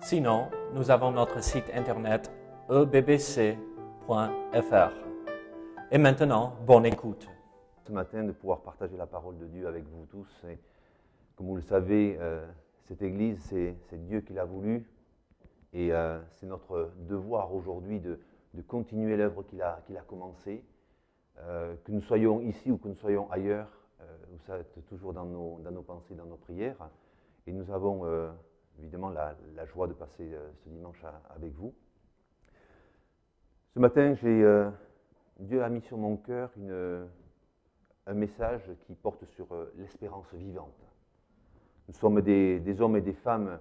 Sinon, nous avons notre site internet ebbc.fr. Et maintenant, bonne écoute. Ce matin, de pouvoir partager la parole de Dieu avec vous tous. Comme vous le savez, euh, cette Église, c'est Dieu qui l'a voulu. Et euh, c'est notre devoir aujourd'hui de, continuer l'œuvre qu'il a, qu'il a commencée. Euh, que nous soyons ici ou que nous soyons ailleurs, vous êtes toujours dans nos, dans nos pensées, dans nos prières. Et nous avons évidemment la, joie de passer euh, ce dimanche avec vous. Ce matin, euh, Dieu a mis sur mon cœur un message qui porte sur euh, l'espérance vivante. Nous sommes des, hommes et des femmes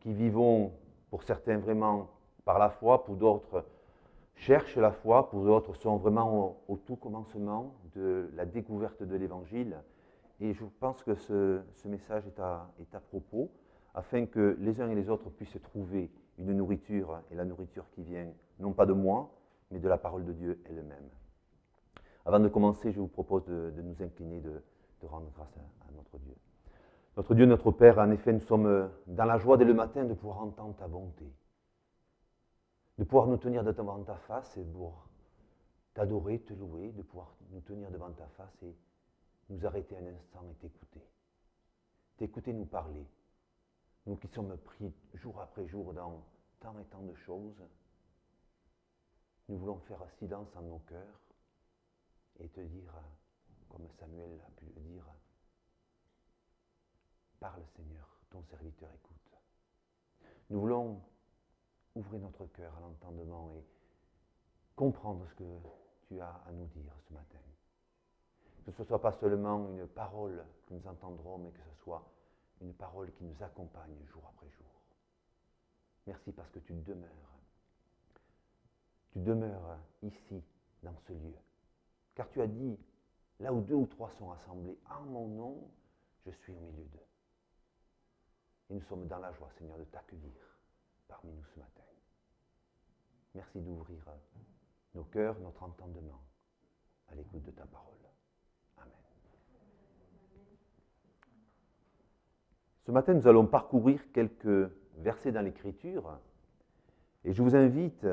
qui vivons, pour certains vraiment par la foi, pour d'autres cherchent la foi, pour d'autres sont vraiment au, tout commencement de la découverte de l'Évangile. Et je pense que ce, message est à propos afin que les uns et les autres puissent trouver une nourriture, et la nourriture qui vient non pas de moi, mais de la parole de Dieu elle-même. Avant de commencer, je vous propose de, nous incliner, de, rendre grâce à, notre Dieu. Notre Dieu, notre Père, en effet, nous sommes dans la joie dès le matin de pouvoir entendre ta bonté, de pouvoir nous tenir devant ta face et pour t'adorer, te louer, de pouvoir nous tenir devant ta face et nous arrêter un instant et t'écouter. T'écouter nous parler, nous qui sommes pris jour après jour dans tant et tant de choses, nous voulons faire silence en nos cœurs et te dire, comme Samuel a pu le dire, parle Seigneur, ton serviteur écoute. Nous voulons ouvrir notre cœur à l'entendement et comprendre ce que tu as à nous dire ce matin. Que ce ne soit pas seulement une parole que nous entendrons, mais que ce soit une parole qui nous accompagne jour après jour. Merci parce que tu demeures. Tu demeures ici, dans ce lieu. Car tu as dit, là où deux ou trois sont assemblés en mon nom, je suis au milieu d'eux. Et nous sommes dans la joie, Seigneur, de t'accueillir parmi nous ce matin. Merci d'ouvrir nos cœurs, notre entendement à l'écoute de ta parole. Ce matin, nous allons parcourir quelques versets dans l'Écriture et je vous invite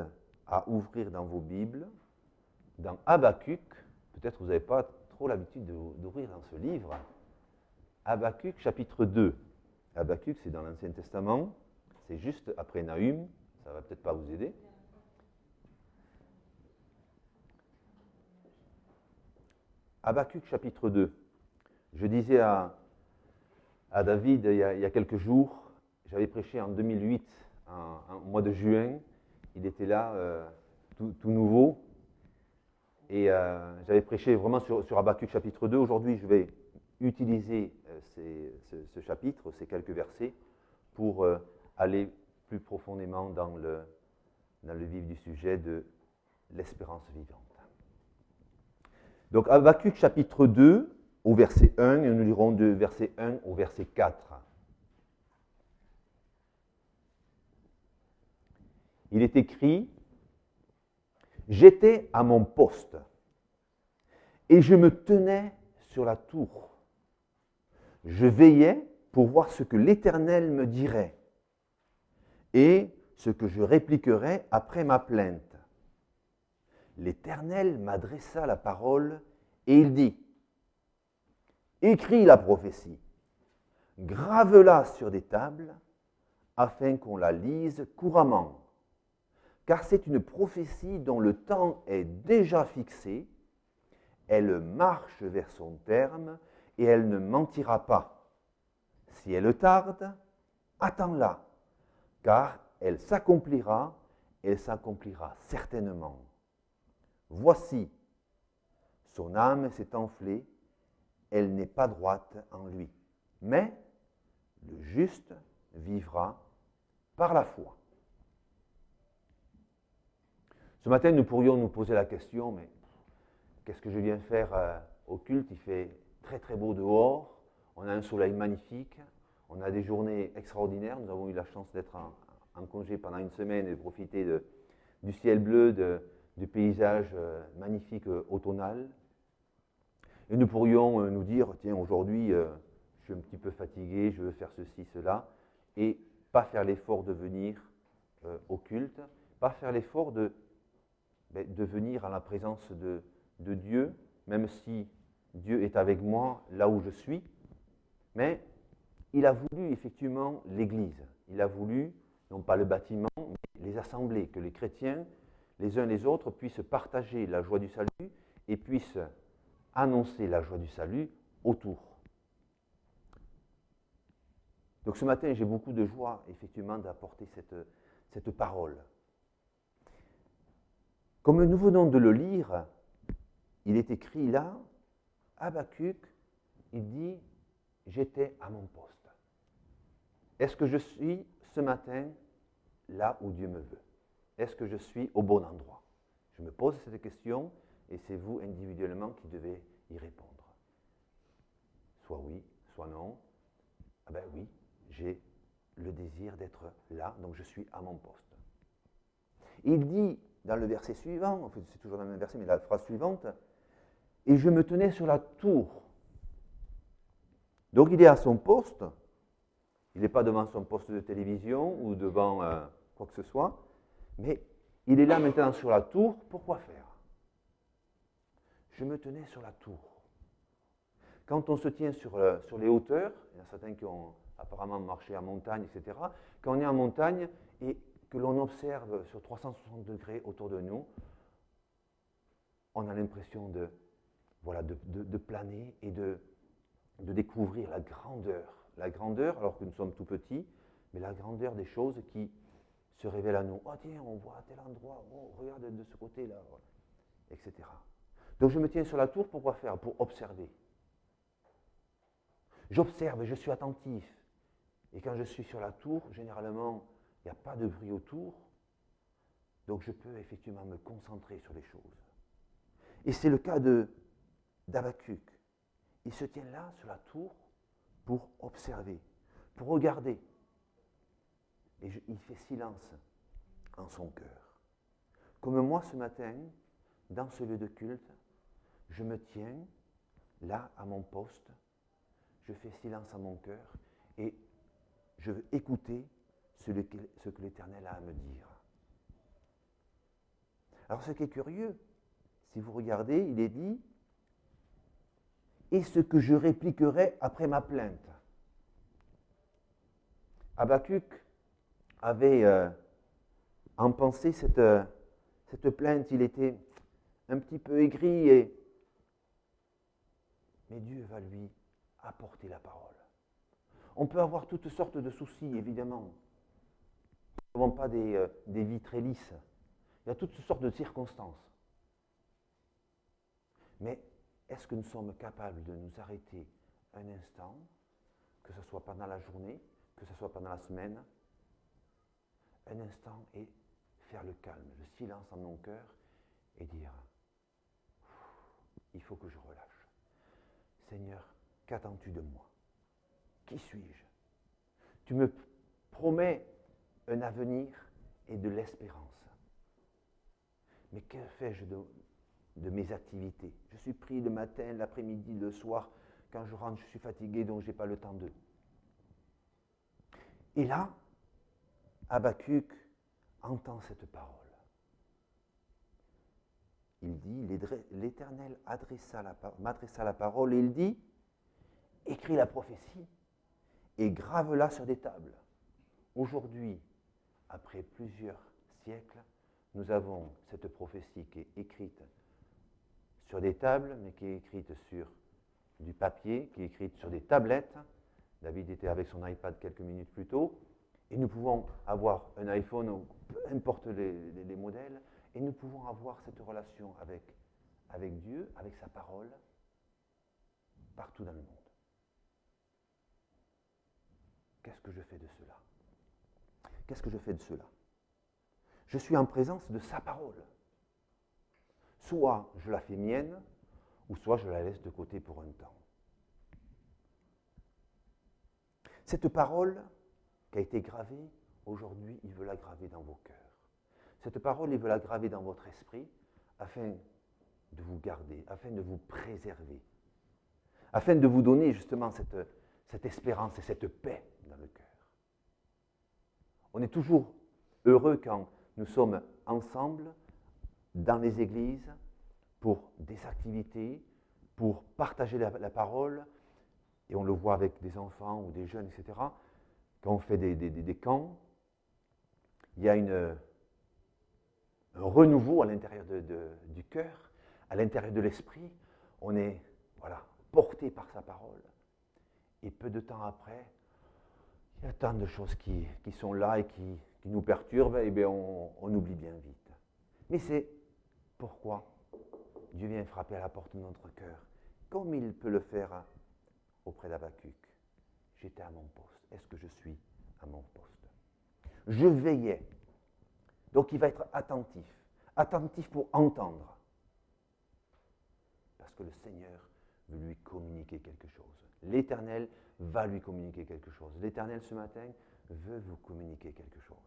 à ouvrir dans vos Bibles, dans Habacuc, peut-être vous n'avez pas trop l'habitude d'ouvrir dans ce livre, Habacuc chapitre 2. Habacuc, c'est dans l'Ancien Testament, c'est juste après Nahum, ça ne va peut-être pas vous aider. Habacuc chapitre 2. Je disais à, à David il y, a, quelques jours. J'avais prêché en 2008, en, mois de juin. Il était là, euh, tout, nouveau. Et euh, j'avais prêché vraiment sur, sur chapitre 2. Aujourd'hui, je vais utiliser euh, ce, chapitre, ces quelques versets, pour aller plus profondément dans le, dans le vif du sujet de l'espérance vivante. Donc Habakkuk chapitre 2, au verset 1 et nous lirons de verset 1 au verset 4. Il est écrit, J'étais à mon poste et je me tenais sur la tour. Je veillais pour voir ce que l'Éternel me dirait et ce que je répliquerais après ma plainte. L'Éternel m'adressa la parole et il dit, Écris la prophétie, grave-la sur des tables, afin qu'on la lise couramment. Car c'est une prophétie dont le temps est déjà fixé, elle marche vers son terme, et elle ne mentira pas. Si elle tarde, attends-la, car elle s'accomplira, elle s'accomplira certainement. Voici, son âme s'est enflée, elle n'est pas droite en lui. Mais le juste vivra par la foi. Ce matin, nous pourrions nous poser la question, mais qu'est-ce que je viens faire euh, au culte? Il fait très très beau dehors, on a un soleil magnifique, on a des journées extraordinaires, nous avons eu la chance d'être en, congé pendant une semaine et de profiter du ciel bleu, du paysage euh, magnifique euh. Et nous pourrions nous dire, tiens, aujourd'hui, je suis un petit peu fatigué, je veux faire ceci, cela, et pas faire l'effort de venir au culte, pas faire l'effort de ben, de venir à la présence de, Dieu, même si Dieu est avec moi là où je suis. Mais il a voulu effectivement l'Église. Il a voulu, non pas le bâtiment, mais les assemblées, que les chrétiens, les uns les autres, puissent partager la joie du salut et puissent annoncer la joie du salut autour. Donc ce matin, j'ai beaucoup de joie, effectivement, d'apporter cette, cette parole. Comme nous venons de le lire, il est écrit là, Habakkuk, il dit, j'étais à mon poste. Est-ce que je suis ce matin là où Dieu me veut? Est-ce que je suis au bon endroit? Je me pose cette question et c'est vous individuellement qui devez y répondre. Soit oui, soit non. Ah ben oui, j'ai le désir d'être là, donc je suis à mon poste. Il dit dans le verset suivant, en fait c'est toujours le même verset, mais la phrase suivante, et je me tenais sur la tour. Donc il est à son poste, il n'est pas devant son poste de télévision ou devant euh, quoi que ce soit, mais il est là maintenant sur la tour, pourquoi faire? Je me tenais sur la tour. Quand on se tient sur, euh, sur les hauteurs, il y en a certains qui ont apparemment marché en montagne, etc., quand on est en montagne et que l'on observe sur 360 degrés autour de nous, on a l'impression de, voilà, de, planer et de, de découvrir la grandeur. La grandeur, alors que nous sommes tout petits, mais la grandeur des choses qui se révèlent à nous. Oh tiens, on voit à tel endroit, oh, regarde de ce côté-là, etc. Donc je me tiens sur la tour, pourquoi faire Pour observer. J'observe, je suis attentif. Et quand je suis sur la tour, généralement, il n'y a pas de bruit autour, donc je peux effectivement me concentrer sur les choses. Et c'est le cas de d'Abacuc. Il se tient là sur la tour pour observer, pour regarder. Et il fait silence en son cœur. Comme moi ce matin, dans ce lieu de culte, je me tiens là à mon poste, je fais silence à mon cœur et je veux écouter ce que l'Éternel a à me dire. Alors ce qui est curieux, si vous regardez, il est dit, et ce que je répliquerai après ma plainte. Habacuc avait euh, en pensée cette, euh, cette plainte, il était un petit peu aigri, et... mais Dieu va lui apporter la parole. On peut avoir toutes sortes de soucis, évidemment n'avons pas des, euh, des vies très lisses. Il y a toutes sortes de circonstances. Mais est-ce que nous sommes capables de nous arrêter un instant, que ce soit pendant la journée, que ce soit pendant la semaine, un instant et faire le calme, le silence en mon cœur et dire, il faut que je relâche. Seigneur, qu'attends-tu de moi? Qui suis-je? Tu me promets un avenir et de l'espérance. Mais que fais-je de, mes activités? Je suis pris le matin, l'après-midi, le soir. Quand je rentre, je suis fatigué, donc je n'ai pas le temps d'eux. Et là, Habacuc entend cette parole. Il dit, l'Éternel m'adressa la parole et il dit, écris la prophétie et grave-la sur des tables. Aujourd'hui, après plusieurs siècles, nous avons cette prophétie qui est écrite sur des tables, mais qui est écrite sur du papier, qui est écrite sur des tablettes. David était avec son iPad quelques minutes plus tôt. Et nous pouvons avoir un iPhone, peu importe les, modèles, et nous pouvons avoir cette relation avec, avec Dieu, avec sa parole, partout dans le monde. Qu'est-ce que je fais de cela? Qu'est-ce que je fais de cela? Je suis en présence de sa parole. Soit je la fais mienne, ou soit je la laisse de côté pour un temps. Cette parole qui a été gravée, aujourd'hui, il veut la graver dans vos cœurs. Cette parole, il veut la graver dans votre esprit afin de vous garder, afin de vous préserver, afin de vous donner justement cette, cette espérance et cette paix dans le cœur. On est toujours heureux quand nous sommes ensemble dans les églises pour des activités, pour partager la, parole, et on le voit avec des enfants ou des jeunes, etc. Quand on fait des, camps, il y a une, un renouveau à l'intérieur du cœur, à l'intérieur de l'esprit. On est voilà, porté par sa parole. Et peu de temps après, il y a tant de choses qui, sont là et qui, nous perturbent, et bien on, on oublie bien vite. Mais c'est pourquoi Dieu vient frapper à la porte de notre cœur, comme il peut le faire auprès d'Abacuc. J'étais à mon poste. Est-ce que je suis à mon poste? Je veillais. Donc il va être attentif. Attentif pour entendre. Parce que le Seigneur veut lui communiquer quelque chose. L'Éternel va lui communiquer quelque chose. L'Éternel ce matin veut vous communiquer quelque chose.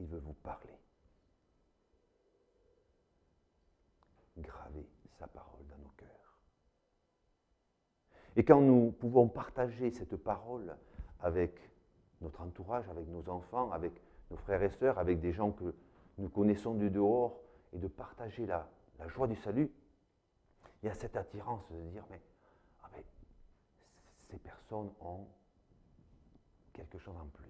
Il veut vous parler. Gravez sa parole dans nos cœurs. Et quand nous pouvons partager cette parole avec notre entourage, avec nos enfants, avec nos frères et sœurs, avec des gens que nous connaissons du dehors, et de partager la, joie du salut, il y a cette attirance de dire, mais, ah mais ces personnes ont quelque chose en plus.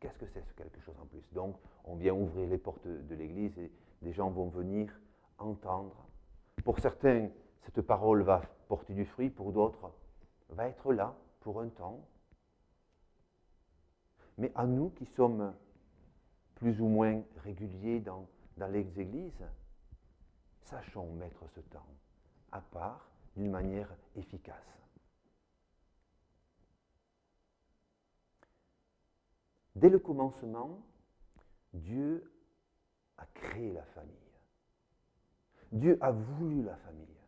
Qu'est-ce que c'est ce quelque chose en plus? Donc, on vient ouvrir les portes de l'église et des gens vont venir entendre. Pour certains, cette parole va porter du fruit, pour d'autres, va être là pour un temps. Mais à nous qui sommes plus ou moins réguliers dans, dans les églises, sachons mettre ce temps à part d'une manière efficace. Dès le commencement, Dieu a créé la famille. Dieu a voulu la famille.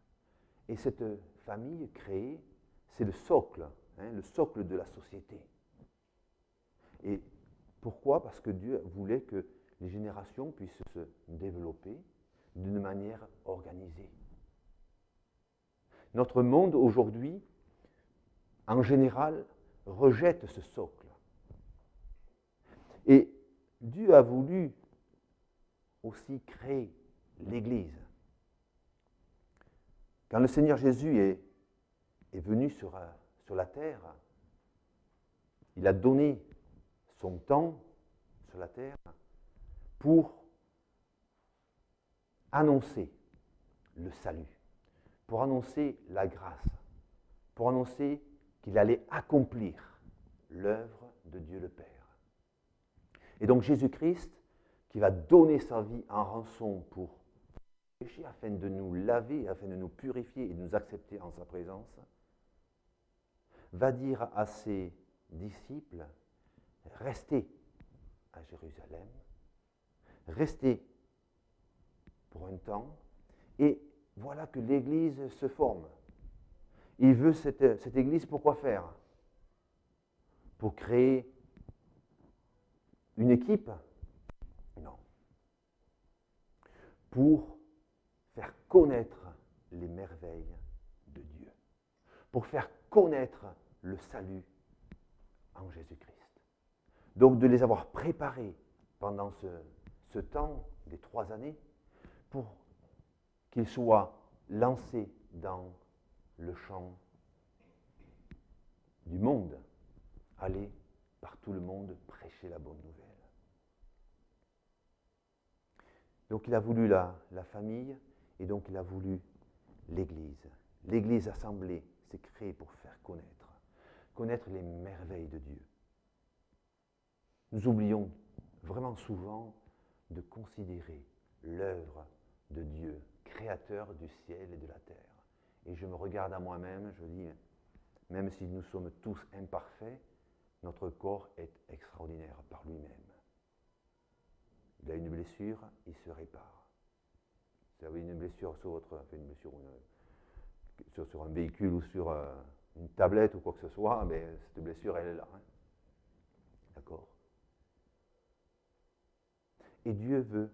Et cette famille créée, c'est le socle, hein, le socle de la société. Et pourquoi? Parce que Dieu voulait que les générations puissent se développer d'une manière organisée. Notre monde aujourd'hui, en général, rejette ce socle. Et Dieu a voulu aussi créer l'Église. Quand le Seigneur Jésus est, venu euh, sur la terre, il a donné son temps sur la terre pour annoncer le salut, pour annoncer la grâce, pour annoncer qu'il allait accomplir l'œuvre de Dieu le Père. Et donc Jésus-Christ, qui va donner sa vie en rançon pour afin de nous laver, afin de nous purifier et de nous accepter en sa présence, va dire à ses disciples, restez à Jérusalem, restez pour un temps, et voilà que l'Église se forme. Il veut cette, cette Église pour quoi faire? Pour créer une équipe? Non. Pour faire connaître les merveilles de Dieu, pour faire connaître le salut en Jésus-Christ. Donc de les avoir préparés pendant ce, temps des trois années pour qu'ils soient lancés dans le champ du monde, aller par tout le monde prêcher la bonne nouvelle. Donc il a voulu la, la famille, et donc il a voulu l'Église. L'Église assemblée s'est créée pour faire connaître, connaître les merveilles de Dieu. Nous oublions vraiment souvent de considérer l'œuvre de Dieu, créateur du ciel et de la terre. Et je me regarde à moi-même, je dis, même si nous sommes tous imparfaits, notre corps est extraordinaire par lui-même. Il a une blessure, il se répare. vous avez une blessure sur votre, une blessure, sur, sur, un véhicule ou sur euh, une tablette ou quoi que ce soit, mais cette blessure, elle est là. Hein. D'accord? Et Dieu veut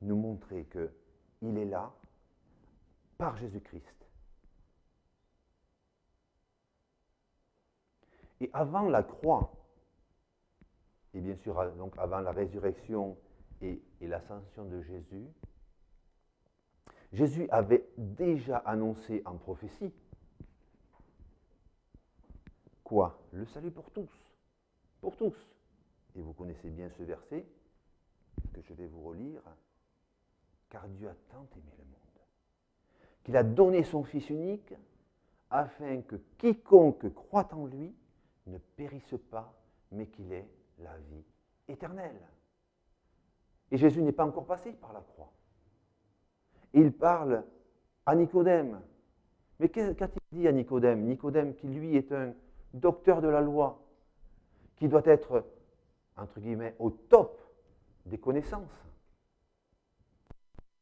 nous montrer qu'il est là par Jésus-Christ. Et avant la croix, et bien sûr donc avant la résurrection et, et l'ascension de Jésus, Jésus avait déjà annoncé en prophétie quoi? Le salut pour tous. Pour tous. Et vous connaissez bien ce verset que je vais vous relire. Car Dieu a tant aimé le monde qu'il a donné son Fils unique afin que quiconque croit en lui ne périsse pas, mais qu'il ait la vie éternelle. Et Jésus n'est pas encore passé par la croix. Il parle à Nicodème. Mais qu'a-t-il dit à Nicodème? Nicodème qui lui est un docteur de la loi, qui doit être, entre guillemets, au top des connaissances.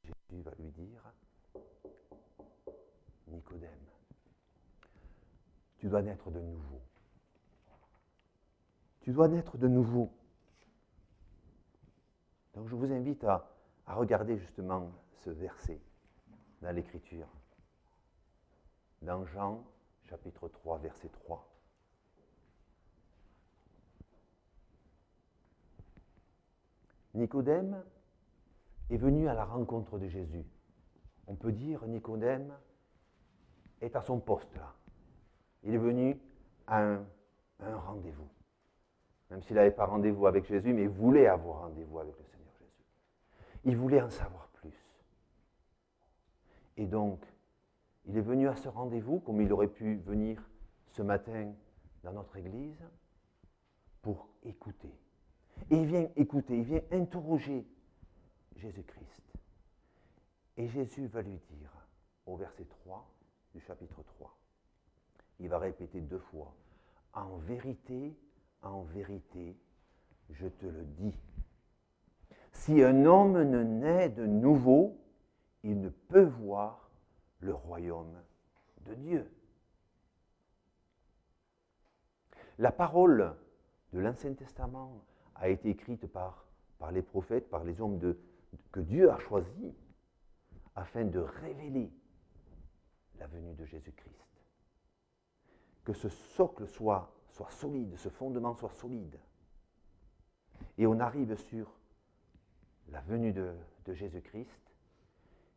Jésus va lui dire, Nicodème, tu dois naître de nouveau. Tu dois naître de nouveau. Donc je vous invite à, regarder justement ce verset dans l'Écriture, dans Jean chapitre 3, verset 3. Nicodème est venu à la rencontre de Jésus. On peut dire Nicodème est à son poste là. Il est venu à un, un rendez-vous. Même s'il n'avait pas rendez-vous avec Jésus, mais il voulait avoir rendez-vous avec le Seigneur Jésus. Il voulait en savoir plus. Et donc, il est venu à ce rendez-vous, comme il aurait pu venir ce matin dans notre église, pour écouter. Et il vient écouter, il vient interroger Jésus-Christ. Et Jésus va lui dire, au verset 3 du chapitre 3, il va répéter deux fois, en vérité, en vérité, je te le dis. Si un homme ne naît de nouveau, il ne peut voir le royaume de Dieu. La parole de l'Ancien Testament a été écrite par, par les prophètes, par les hommes de, que Dieu a choisis afin de révéler la venue de Jésus-Christ. Que ce socle soit, soit solide, ce fondement soit solide. Et on arrive sur la venue de, de Jésus-Christ,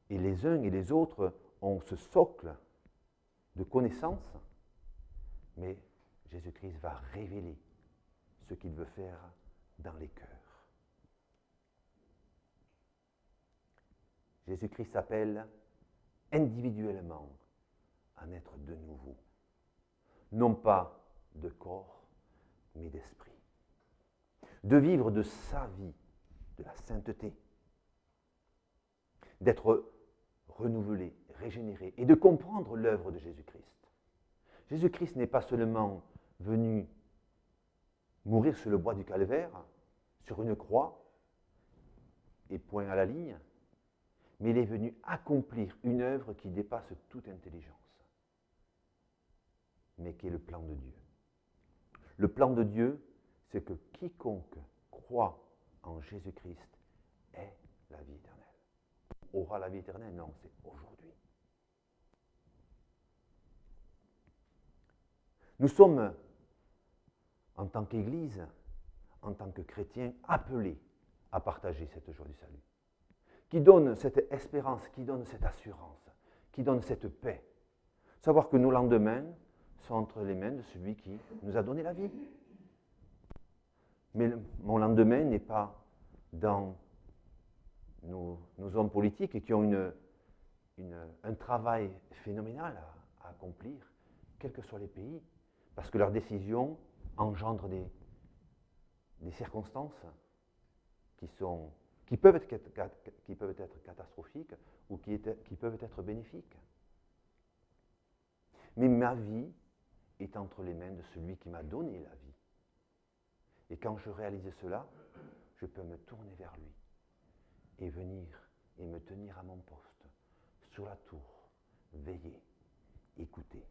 et les uns et les autres ont ce socle de connaissance, mais Jésus-Christ va révéler ce qu'il veut faire dans les cœurs. Jésus-Christ appelle individuellement à naître de nouveau, non pas de corps, mais d'esprit. De vivre de sa vie, de la sainteté, d'être renouvelé, régénéré et de comprendre l'œuvre de Jésus-Christ. Jésus-Christ n'est pas seulement venu mourir sur le bois du calvaire, sur une croix, et point à la ligne, mais il est venu accomplir une œuvre qui dépasse toute intelligence, mais qui est le plan de Dieu. Le plan de Dieu, c'est que quiconque croit en Jésus-Christ ait la vie éternelle. Aura la vie éternelle? Non, c'est aujourd'hui. Nous sommes en tant qu'Église, en tant que chrétien, appelé à partager cette joie du salut, qui donne cette espérance, qui donne cette assurance, qui donne cette paix. Savoir que nos lendemains sont entre les mains de celui qui nous a donné la vie. Mais mon lendemain n'est pas dans nos, hommes politiques qui ont un travail phénoménal à, à accomplir, quels que soient les pays, parce que leurs décisions engendre des, circonstances qui, sont, qui, peuvent être, qui peuvent être catastrophiques ou qui peuvent être bénéfiques. Mais ma vie est entre les mains de celui qui m'a donné la vie. Et quand je réalise cela, je peux me tourner vers lui et venir et me tenir à mon poste sur la tour, veiller, écouter.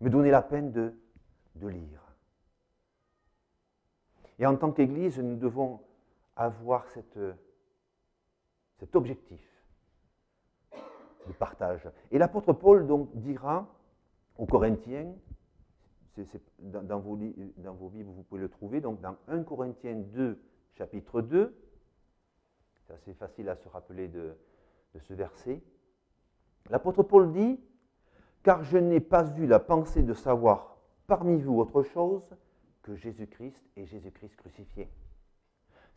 Me donner la peine de, de lire. Et en tant qu'Église, nous devons avoir cet objectif de partage. Et l'apôtre Paul donc dira aux Corinthiens, dans, vos, dans, vos, Bibles, vous pouvez le trouver, donc dans 1 Corinthiens 2, chapitre 2, c'est assez facile à se rappeler de ce verset. L'apôtre Paul dit, car je n'ai pas eu la pensée de savoir parmi vous autre chose que Jésus-Christ et Jésus-Christ crucifié.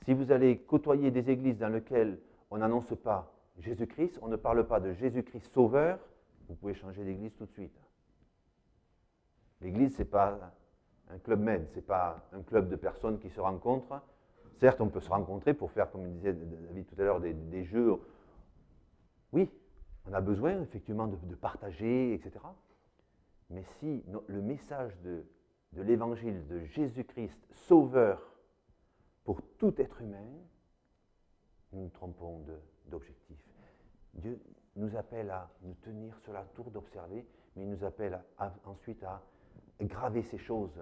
Si vous allez côtoyer des églises dans lesquelles on n'annonce pas Jésus-Christ, on ne parle pas de Jésus-Christ sauveur, vous pouvez changer d'église tout de suite. L'église, ce n'est pas un club med, ce n'est pas un club de personnes qui se rencontrent. Certes, on peut se rencontrer pour faire, comme disait David tout à l'heure, des, jeux. Oui, on a besoin effectivement de, partager, etc. Mais si le message de, l'évangile de Jésus-Christ, sauveur pour tout être humain, nous nous trompons d'objectif. Dieu nous appelle à nous tenir sur la tour d'observer, mais il nous appelle ensuite à graver ces choses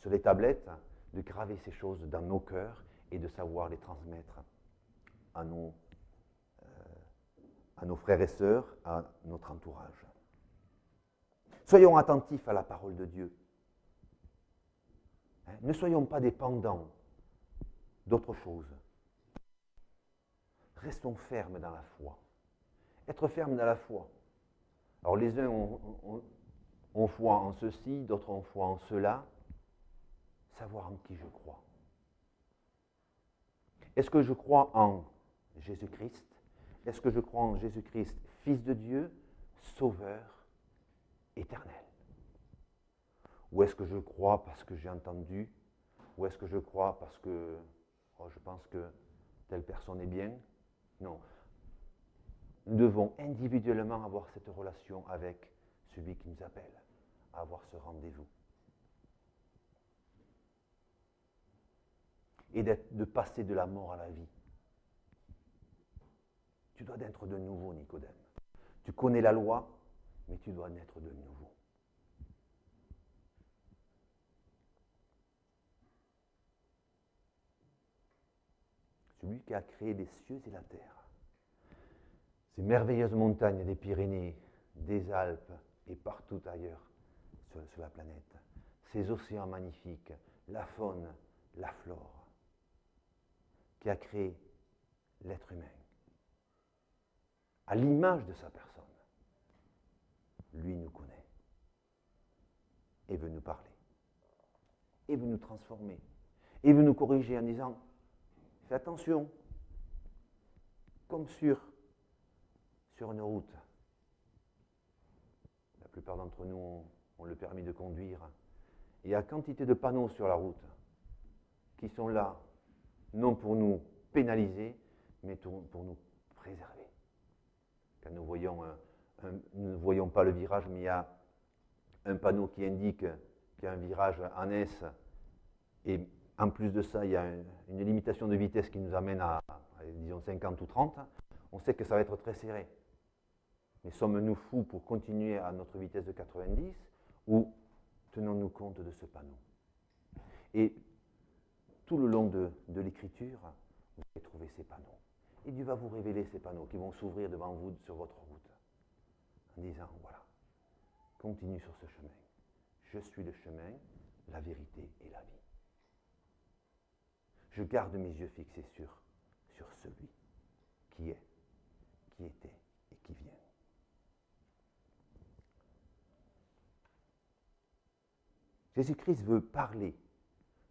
sur les tablettes, de graver ces choses dans nos cœurs et de savoir les transmettre à nos, euh, à nos frères et sœurs, à notre entourage. Soyons attentifs à la parole de Dieu. Hein, ne soyons pas dépendants d'autre chose. Restons fermes dans la foi. Être ferme dans la foi. Alors les uns ont, foi en ceci, d'autres ont foi en cela. Savoir en qui je crois. Est-ce que je crois en Jésus-Christ? Est-ce que je crois en Jésus-Christ, Fils de Dieu, Sauveur, éternel Ou est-ce que je crois parce que j'ai entendu? Ou est-ce que je crois parce que oh, je pense que telle personne est bien? Non. Nous devons individuellement avoir cette relation avec celui qui nous appelle avoir ce rendez-vous. Et de passer de la mort à la vie. Tu dois naître de nouveau, Nicodème. Tu connais la loi, mais tu dois naître de nouveau. Celui qui a créé les cieux et la terre ces merveilleuses montagnes des Pyrénées, des Alpes et partout ailleurs sur, la planète, ces océans magnifiques, la faune, la flore, qui a créé l'être humain à l'image de sa personne. Lui nous connaît et veut nous parler et veut nous transformer et veut nous corriger en disant fais attention, comme sur sur une route. La plupart d'entre nous ont, le permis de conduire. Il y a quantité de panneaux sur la route qui sont là, non pour nous pénaliser, mais pour nous préserver. Quand nous voyons, nous ne voyons pas le virage, mais il y a un panneau qui indique qu'il y a un virage en S, et en plus de ça, il y a une limitation de vitesse qui nous amène à, disons, 50 ou 30, on sait que ça va être très serré. Mais sommes-nous fous pour continuer à notre vitesse de 90 ou tenons-nous compte de ce panneau? Et tout le long de, l'écriture, vous allez trouver ces panneaux. Et Dieu va vous révéler ces panneaux qui vont s'ouvrir devant vous sur votre route en disant, voilà, continue sur ce chemin. Je suis le chemin, la vérité et la vie. Je garde mes yeux fixés sur, sur celui qui est, qui était et qui vient. Jésus-Christ veut parler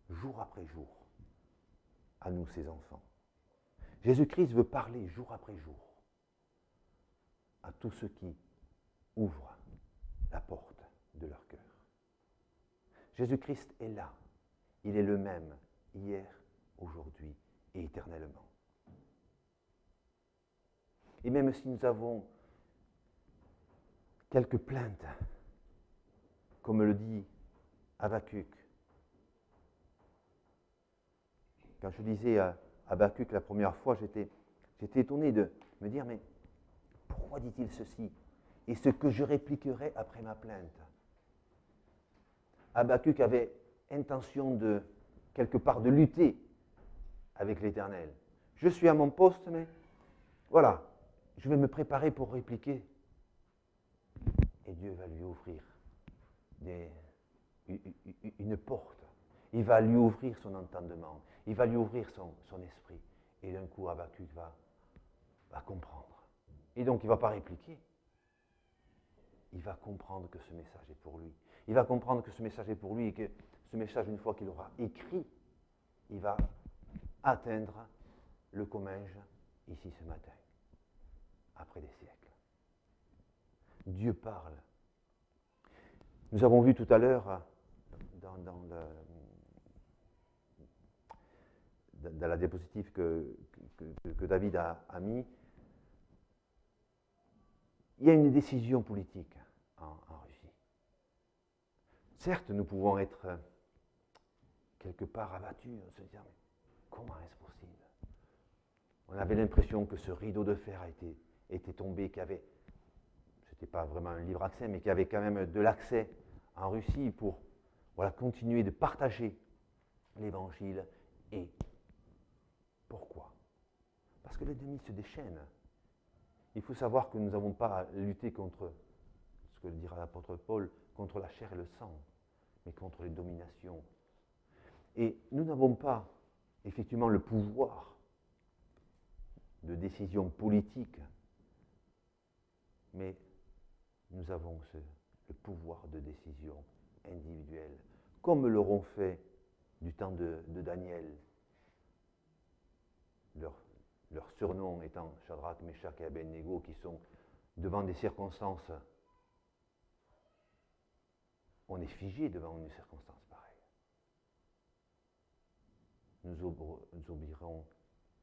jour après jour à nous, ses enfants. Jésus-Christ veut parler jour après jour à tous ceux qui ouvrent la porte de leur cœur. Jésus-Christ est là. Il est le même hier, aujourd'hui et éternellement. Et même si nous avons quelques plaintes, comme le dit Habakkuk. Quand je lisais Habakkuk la première fois, j'étais étonné de me dire, mais pourquoi dit-il ceci? Et ce que je répliquerai après ma plainte. Habakkuk avait intention de, quelque part, de lutter avec l'Éternel. Je suis à mon poste, mais voilà, je vais me préparer pour répliquer. Et Dieu va lui ouvrir une porte. Il va lui ouvrir son entendement. Il va lui ouvrir son, esprit. Et d'un coup, Habakkuk va, va comprendre. Et donc, il ne va pas répliquer. Il va comprendre que ce message est pour lui. Il va comprendre que ce message est pour lui et que ce message, une fois qu'il aura écrit, il va atteindre le Comminges ici ce matin, après des siècles. Dieu parle. Nous avons vu tout à l'heure dans, dans, la diapositive que, que, David a, a, mis, il y a une décision politique en, Russie. Certes, nous pouvons être quelque part abattus, se dire, mais comment est-ce possible? On avait l'impression que ce rideau de fer a été, était tombé, qu'il y avait, ce n'était pas vraiment un livre accès, mais qu'il y avait quand même de l'accès en Russie pour continuer de partager l'évangile. Et pourquoi? Parce que l'ennemi se déchaîne. Il faut savoir que nous n'avons pas à lutter contre, ce que dira l'apôtre Paul, contre la chair et le sang, mais contre les dominations. Et nous n'avons pas effectivement le pouvoir de décision politique, mais nous avons le pouvoir de décision individuelle, comme l'auront fait du temps de, de Daniel, leur leur surnom étant Shadrach, Meshach et Abednego, qui sont devant des circonstances, on est figé devant une circonstance pareille. Nous, obéirons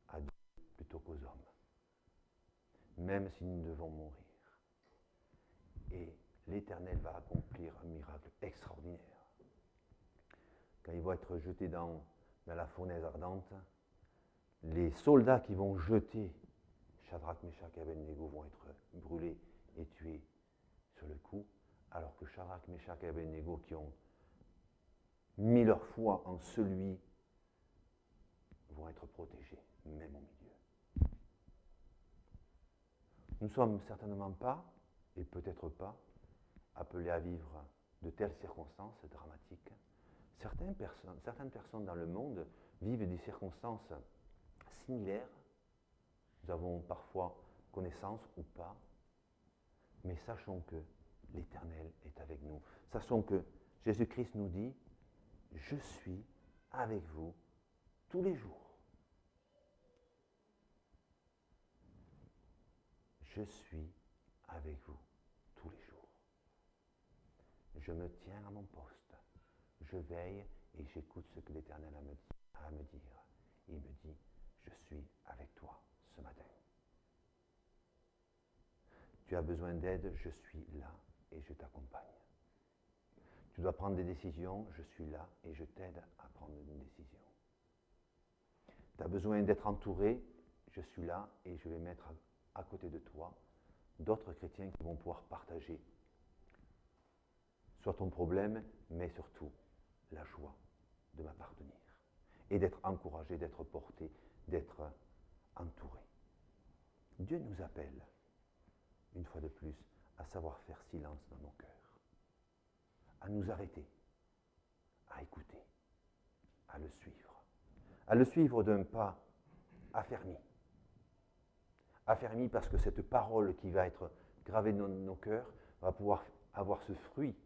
à Dieu plutôt qu'aux hommes, même si nous devons mourir. Et l'Éternel va accomplir un miracle extraordinaire. Quand il va être jeté dans, dans la fournaise ardente, les soldats qui vont jeter Shadrach, Meshach et Abednego vont être brûlés et tués sur le coup, alors que Shadrach, Meshach et Abednego qui ont mis leur foi en celui vont être protégés, même au milieu. Nous ne sommes certainement pas, et peut-être pas, appelés à vivre de telles circonstances dramatiques. Certaines personnes, certaines personnes dans le monde vivent des circonstances similaires. Nous avons parfois connaissance ou pas, mais sachons que l'Éternel est avec nous. Sachons que Jésus-Christ nous dit, je suis avec vous tous les jours. Je suis avec vous tous les jours. Je me tiens à mon poste. Je veille et j'écoute ce que l'Éternel a, à me dire. Il me dit, je suis avec toi ce matin. Tu as besoin d'aide, je suis là et je t'accompagne. Tu dois prendre des décisions, je suis là et je t'aide à prendre une décision. Tu as besoin d'être entouré, je suis là et je vais mettre à côté de toi d'autres chrétiens qui vont pouvoir partager soit ton problème, mais surtout la joie de m'appartenir et d'être encouragé, d'être porté, d'être entouré. Dieu nous appelle, une fois de plus, à savoir faire silence dans nos cœurs, à nous arrêter, à écouter, à le suivre, à le suivre d'un pas affermi. Affermi parce que cette parole qui va être gravée dans nos cœurs va pouvoir avoir ce fruit.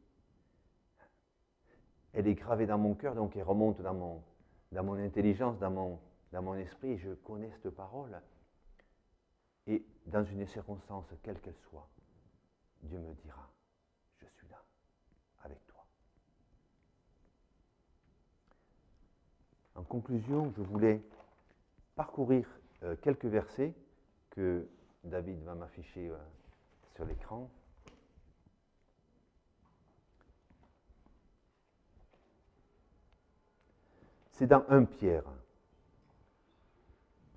Elle est gravée dans mon cœur, donc elle remonte dans mon, dans mon intelligence, dans mon, dans mon esprit, je connais cette parole. Et dans une circonstance, quelle qu'elle soit, Dieu me dira, je suis là, avec toi. En conclusion, je voulais parcourir euh, quelques versets que David va m'afficher euh, sur l'écran. C'est dans 1 Pierre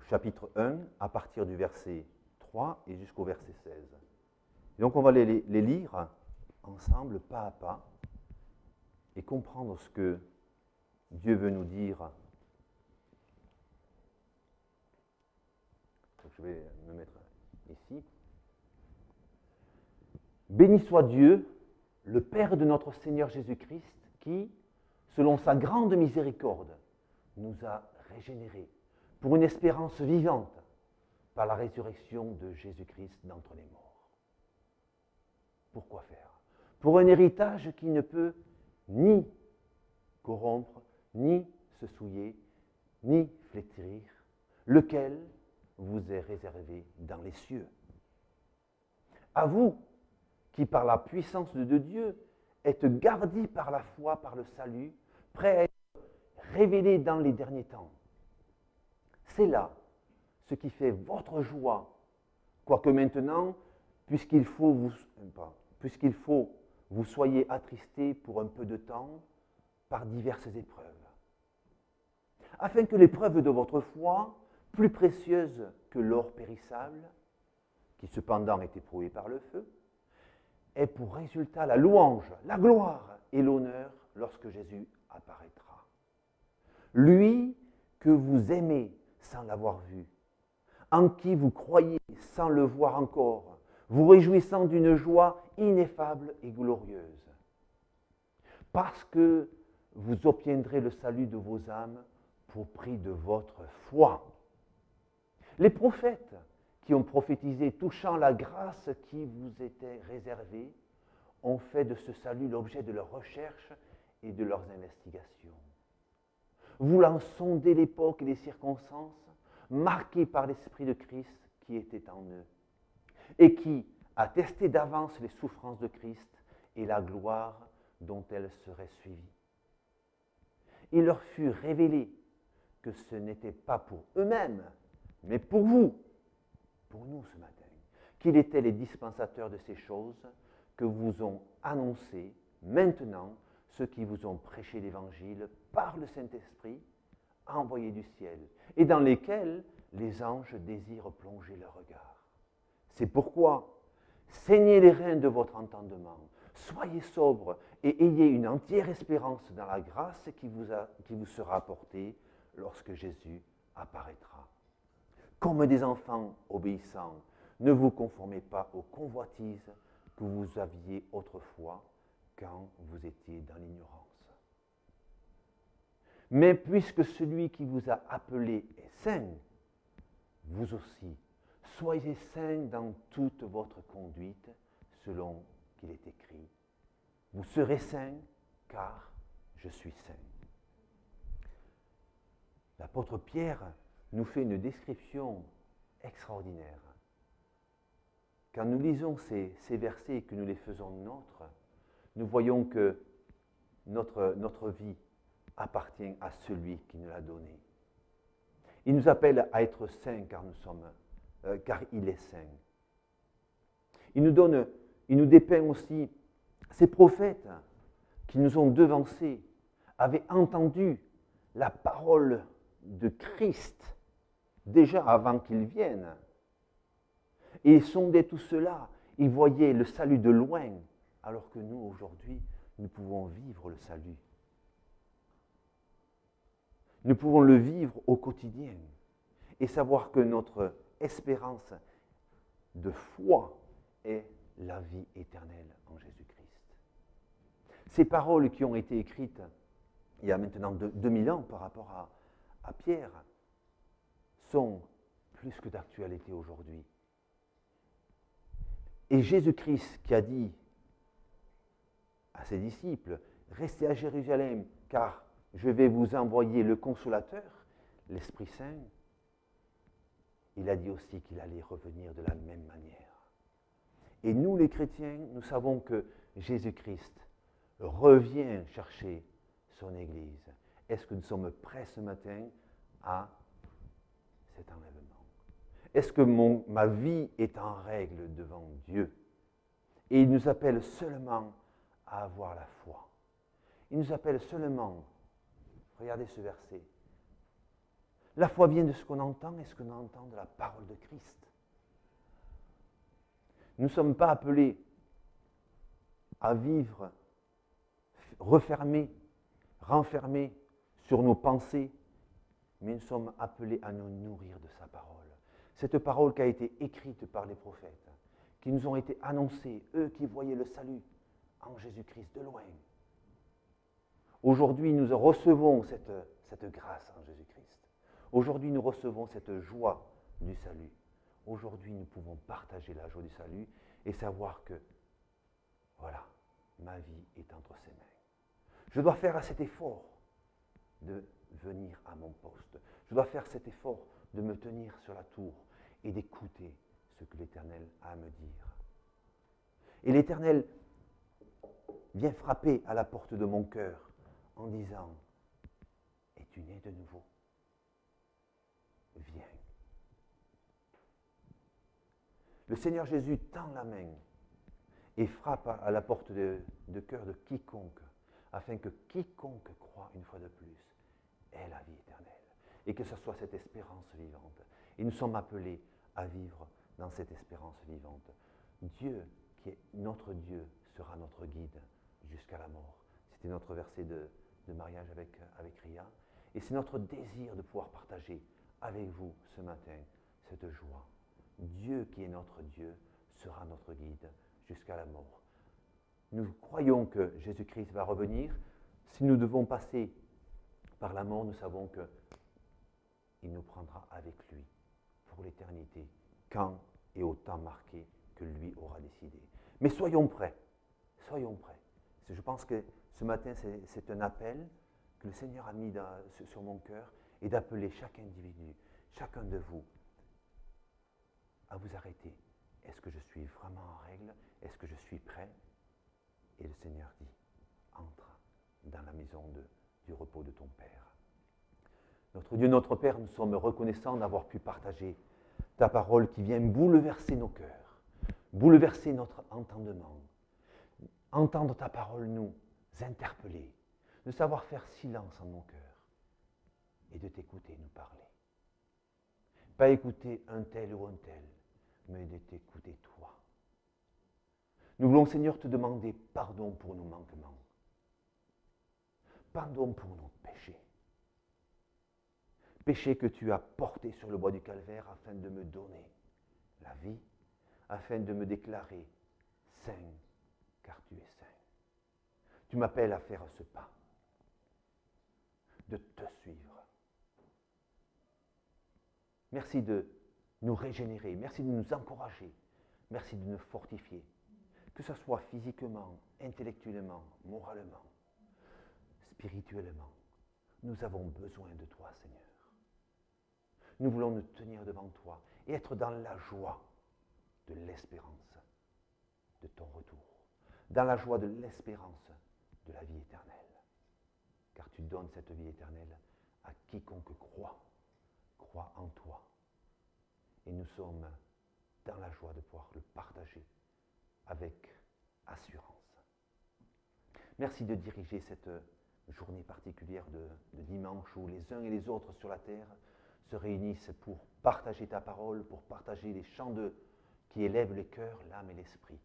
chapitre 1, à partir du verset 3 et jusqu'au verset 16. donc on va les, lire ensemble, pas à pas, et comprendre ce que Dieu veut nous dire. Je vais me mettre ici. Béni soit Dieu, le Père de notre Seigneur Jésus-Christ, qui, selon sa grande miséricorde, nous a régénérés pour une espérance vivante par la résurrection de Jésus-Christ d'entre les morts. Pourquoi faire? Pour un héritage qui ne peut ni corrompre, ni se souiller, ni flétrir, lequel vous est réservé dans les cieux. À vous, qui par la puissance de Dieu êtes gardés par la foi, par le salut, prêt à être révélé dans les derniers temps. C'est là ce qui fait votre joie, quoique maintenant, puisqu'il faut vous, puisqu'il faut vous soyez attristés pour un peu de temps par diverses épreuves, afin que l'épreuve de votre foi, plus précieuse que l'or périssable, qui cependant est éprouvé par le feu, ait pour résultat la louange, la gloire et l'honneur lorsque Jésus apparaîtra. Lui que vous aimez sans l'avoir vu, en qui vous croyez sans le voir encore, vous réjouissant d'une joie ineffable et glorieuse, parce que vous obtiendrez le salut de vos âmes pour prix de votre foi. Les prophètes qui ont prophétisé touchant la grâce qui vous était réservée ont fait de ce salut l'objet de leurs recherches et de leurs investigations. Voulant sonder l'époque et les circonstances, marquées par l'Esprit de Christ qui était en eux, et qui attestait d'avance les souffrances de Christ et la gloire dont elles seraient suivies. Il leur fut révélé que ce n'était pas pour eux-mêmes, mais pour vous, pour nous ce matin, qu'il était les dispensateurs de ces choses que vous ont annoncé maintenant ceux qui vous ont prêché l'Évangile par le Saint-Esprit envoyé du ciel, et dans lesquels les anges désirent plonger leur regard. C'est pourquoi, saignez les reins de votre entendement, soyez sobres et ayez une entière espérance dans la grâce qui vous sera apportée lorsque Jésus apparaîtra. Comme des enfants obéissants, ne vous conformez pas aux convoitises que vous aviez autrefois quand vous étiez dans l'ignorance. Mais puisque celui qui vous a appelé est saint, vous aussi, soyez saints dans toute votre conduite, selon qu'il est écrit. Vous serez saints, car je suis saint. L'apôtre Pierre nous fait une description extraordinaire. Quand nous lisons ces, versets et que nous les faisons nôtres, nous voyons que notre, vie appartient à celui qui nous l'a donné. Il nous appelle à être saints car nous sommes, euh, car il est saint. Il nous donne, il nous dépeint aussi ces prophètes qui nous ont devancés, avaient entendu la parole de Christ déjà avant qu'il vienne. Et ils sondaient tout cela, ils voyaient le salut de loin, alors que nous, aujourd'hui, nous pouvons vivre le salut. Nous pouvons le vivre au quotidien et savoir que notre espérance de foi est la vie éternelle en Jésus-Christ. Ces paroles qui ont été écrites il y a maintenant 2000 ans par rapport à, à Pierre sont plus que d'actualité aujourd'hui. Et Jésus-Christ qui a dit à ses disciples, restez à Jérusalem, car je vais vous envoyer le consolateur, l'Esprit Saint, il a dit aussi qu'il allait revenir de la même manière. Et nous, les chrétiens, nous savons que Jésus-Christ revient chercher son Église. Est-ce que nous sommes prêts ce matin à cet enlèvement? Est-ce que mon, ma vie est en règle devant Dieu? Et il nous appelle seulement à avoir la foi. Il nous appelle seulement, regardez ce verset, la foi vient de ce qu'on entend et ce qu'on entend de la parole de Christ. Nous ne sommes pas appelés à vivre refermés, renfermés sur nos pensées, mais nous sommes appelés à nous nourrir de sa parole. Cette parole qui a été écrite par les prophètes, qui nous ont été annoncées, eux qui voyaient le salut Jésus-Christ de loin. Aujourd'hui, nous recevons cette, cette grâce en Jésus-Christ. Aujourd'hui, nous recevons cette joie du salut. Aujourd'hui, nous pouvons partager la joie du salut et savoir que, voilà, ma vie est entre ses mains. Je dois faire cet effort de venir à mon poste. Je dois faire cet effort de me tenir sur la tour et d'écouter ce que l'Éternel a à me dire. Et l'Éternel vient frapper à la porte de mon cœur en disant, es-tu né de nouveau? Viens. Le Seigneur Jésus tend la main et frappe à la porte de, cœur de quiconque, afin que quiconque croit une fois de plus ait la vie éternelle. Et que ce soit cette espérance vivante. Et nous sommes appelés à vivre dans cette espérance vivante. Dieu, qui est notre Dieu, sera notre guide jusqu'à la mort. C'était notre verset de, mariage avec, avec Ria. Et c'est notre désir de pouvoir partager avec vous ce matin cette joie. Dieu qui est notre Dieu sera notre guide jusqu'à la mort. Nous croyons que Jésus-Christ va revenir. Si nous devons passer par la mort, nous savons que il nous prendra avec lui pour l'éternité, quand et au temps marqué que lui aura décidé. Mais soyons prêts, soyons prêts. Je pense que ce matin, c'est un appel que le Seigneur a mis sur mon cœur et d'appeler chaque individu, chacun de vous, à vous arrêter. Est-ce que je suis vraiment en règle? Est-ce que je suis prêt? Et le Seigneur dit, entre dans la maison du repos de ton Père. Notre Dieu, notre Père, nous sommes reconnaissants d'avoir pu partager ta parole qui vient bouleverser nos cœurs, bouleverser notre entendement. Entendre ta parole nous interpeller, de savoir faire silence en nos cœurs et de t'écouter nous parler. Pas écouter un tel ou un tel, mais de t'écouter toi. Nous voulons, Seigneur, te demander pardon pour nos manquements. Pardon pour nos péchés. Péchés que tu as portés sur le bois du calvaire afin de me donner la vie, afin de me déclarer saint, car tu es saint. Tu m'appelles à faire ce pas, de te suivre. Merci de nous régénérer, merci de nous encourager, merci de nous fortifier que ce soit physiquement, intellectuellement, moralement, spirituellement. Nous avons besoin de toi, Seigneur. Nous voulons nous tenir devant toi et être dans la joie de l'espérance de ton retour, dans la joie de l'espérance de la vie éternelle. Car tu donnes cette vie éternelle à quiconque croit, croit en toi. Et nous sommes dans la joie de pouvoir le partager avec assurance. Merci de diriger cette journée particulière de, dimanche où les uns et les autres sur la terre se réunissent pour partager ta parole, pour partager les chants de, qui élèvent le cœur, l'âme et l'esprit.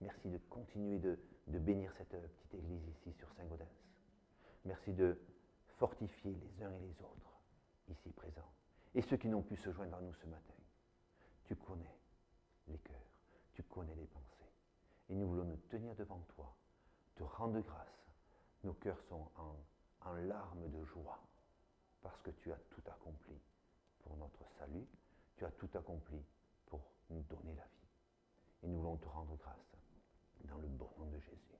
Merci de continuer de, de, bénir cette petite église ici sur Saint-Gaudens. Merci de fortifier les uns et les autres ici présents. Et ceux qui n'ont pu se joindre à nous ce matin. Tu connais les cœurs tu connais les pensées. Et nous voulons nous tenir devant toi, te rendre grâce. Nos cœurs sont en, en larmes de joie parce que tu as tout accompli pour notre salut, tu as tout accompli pour nous donner la vie. Et nous voulons te rendre grâce dans le bon nom de Jésus.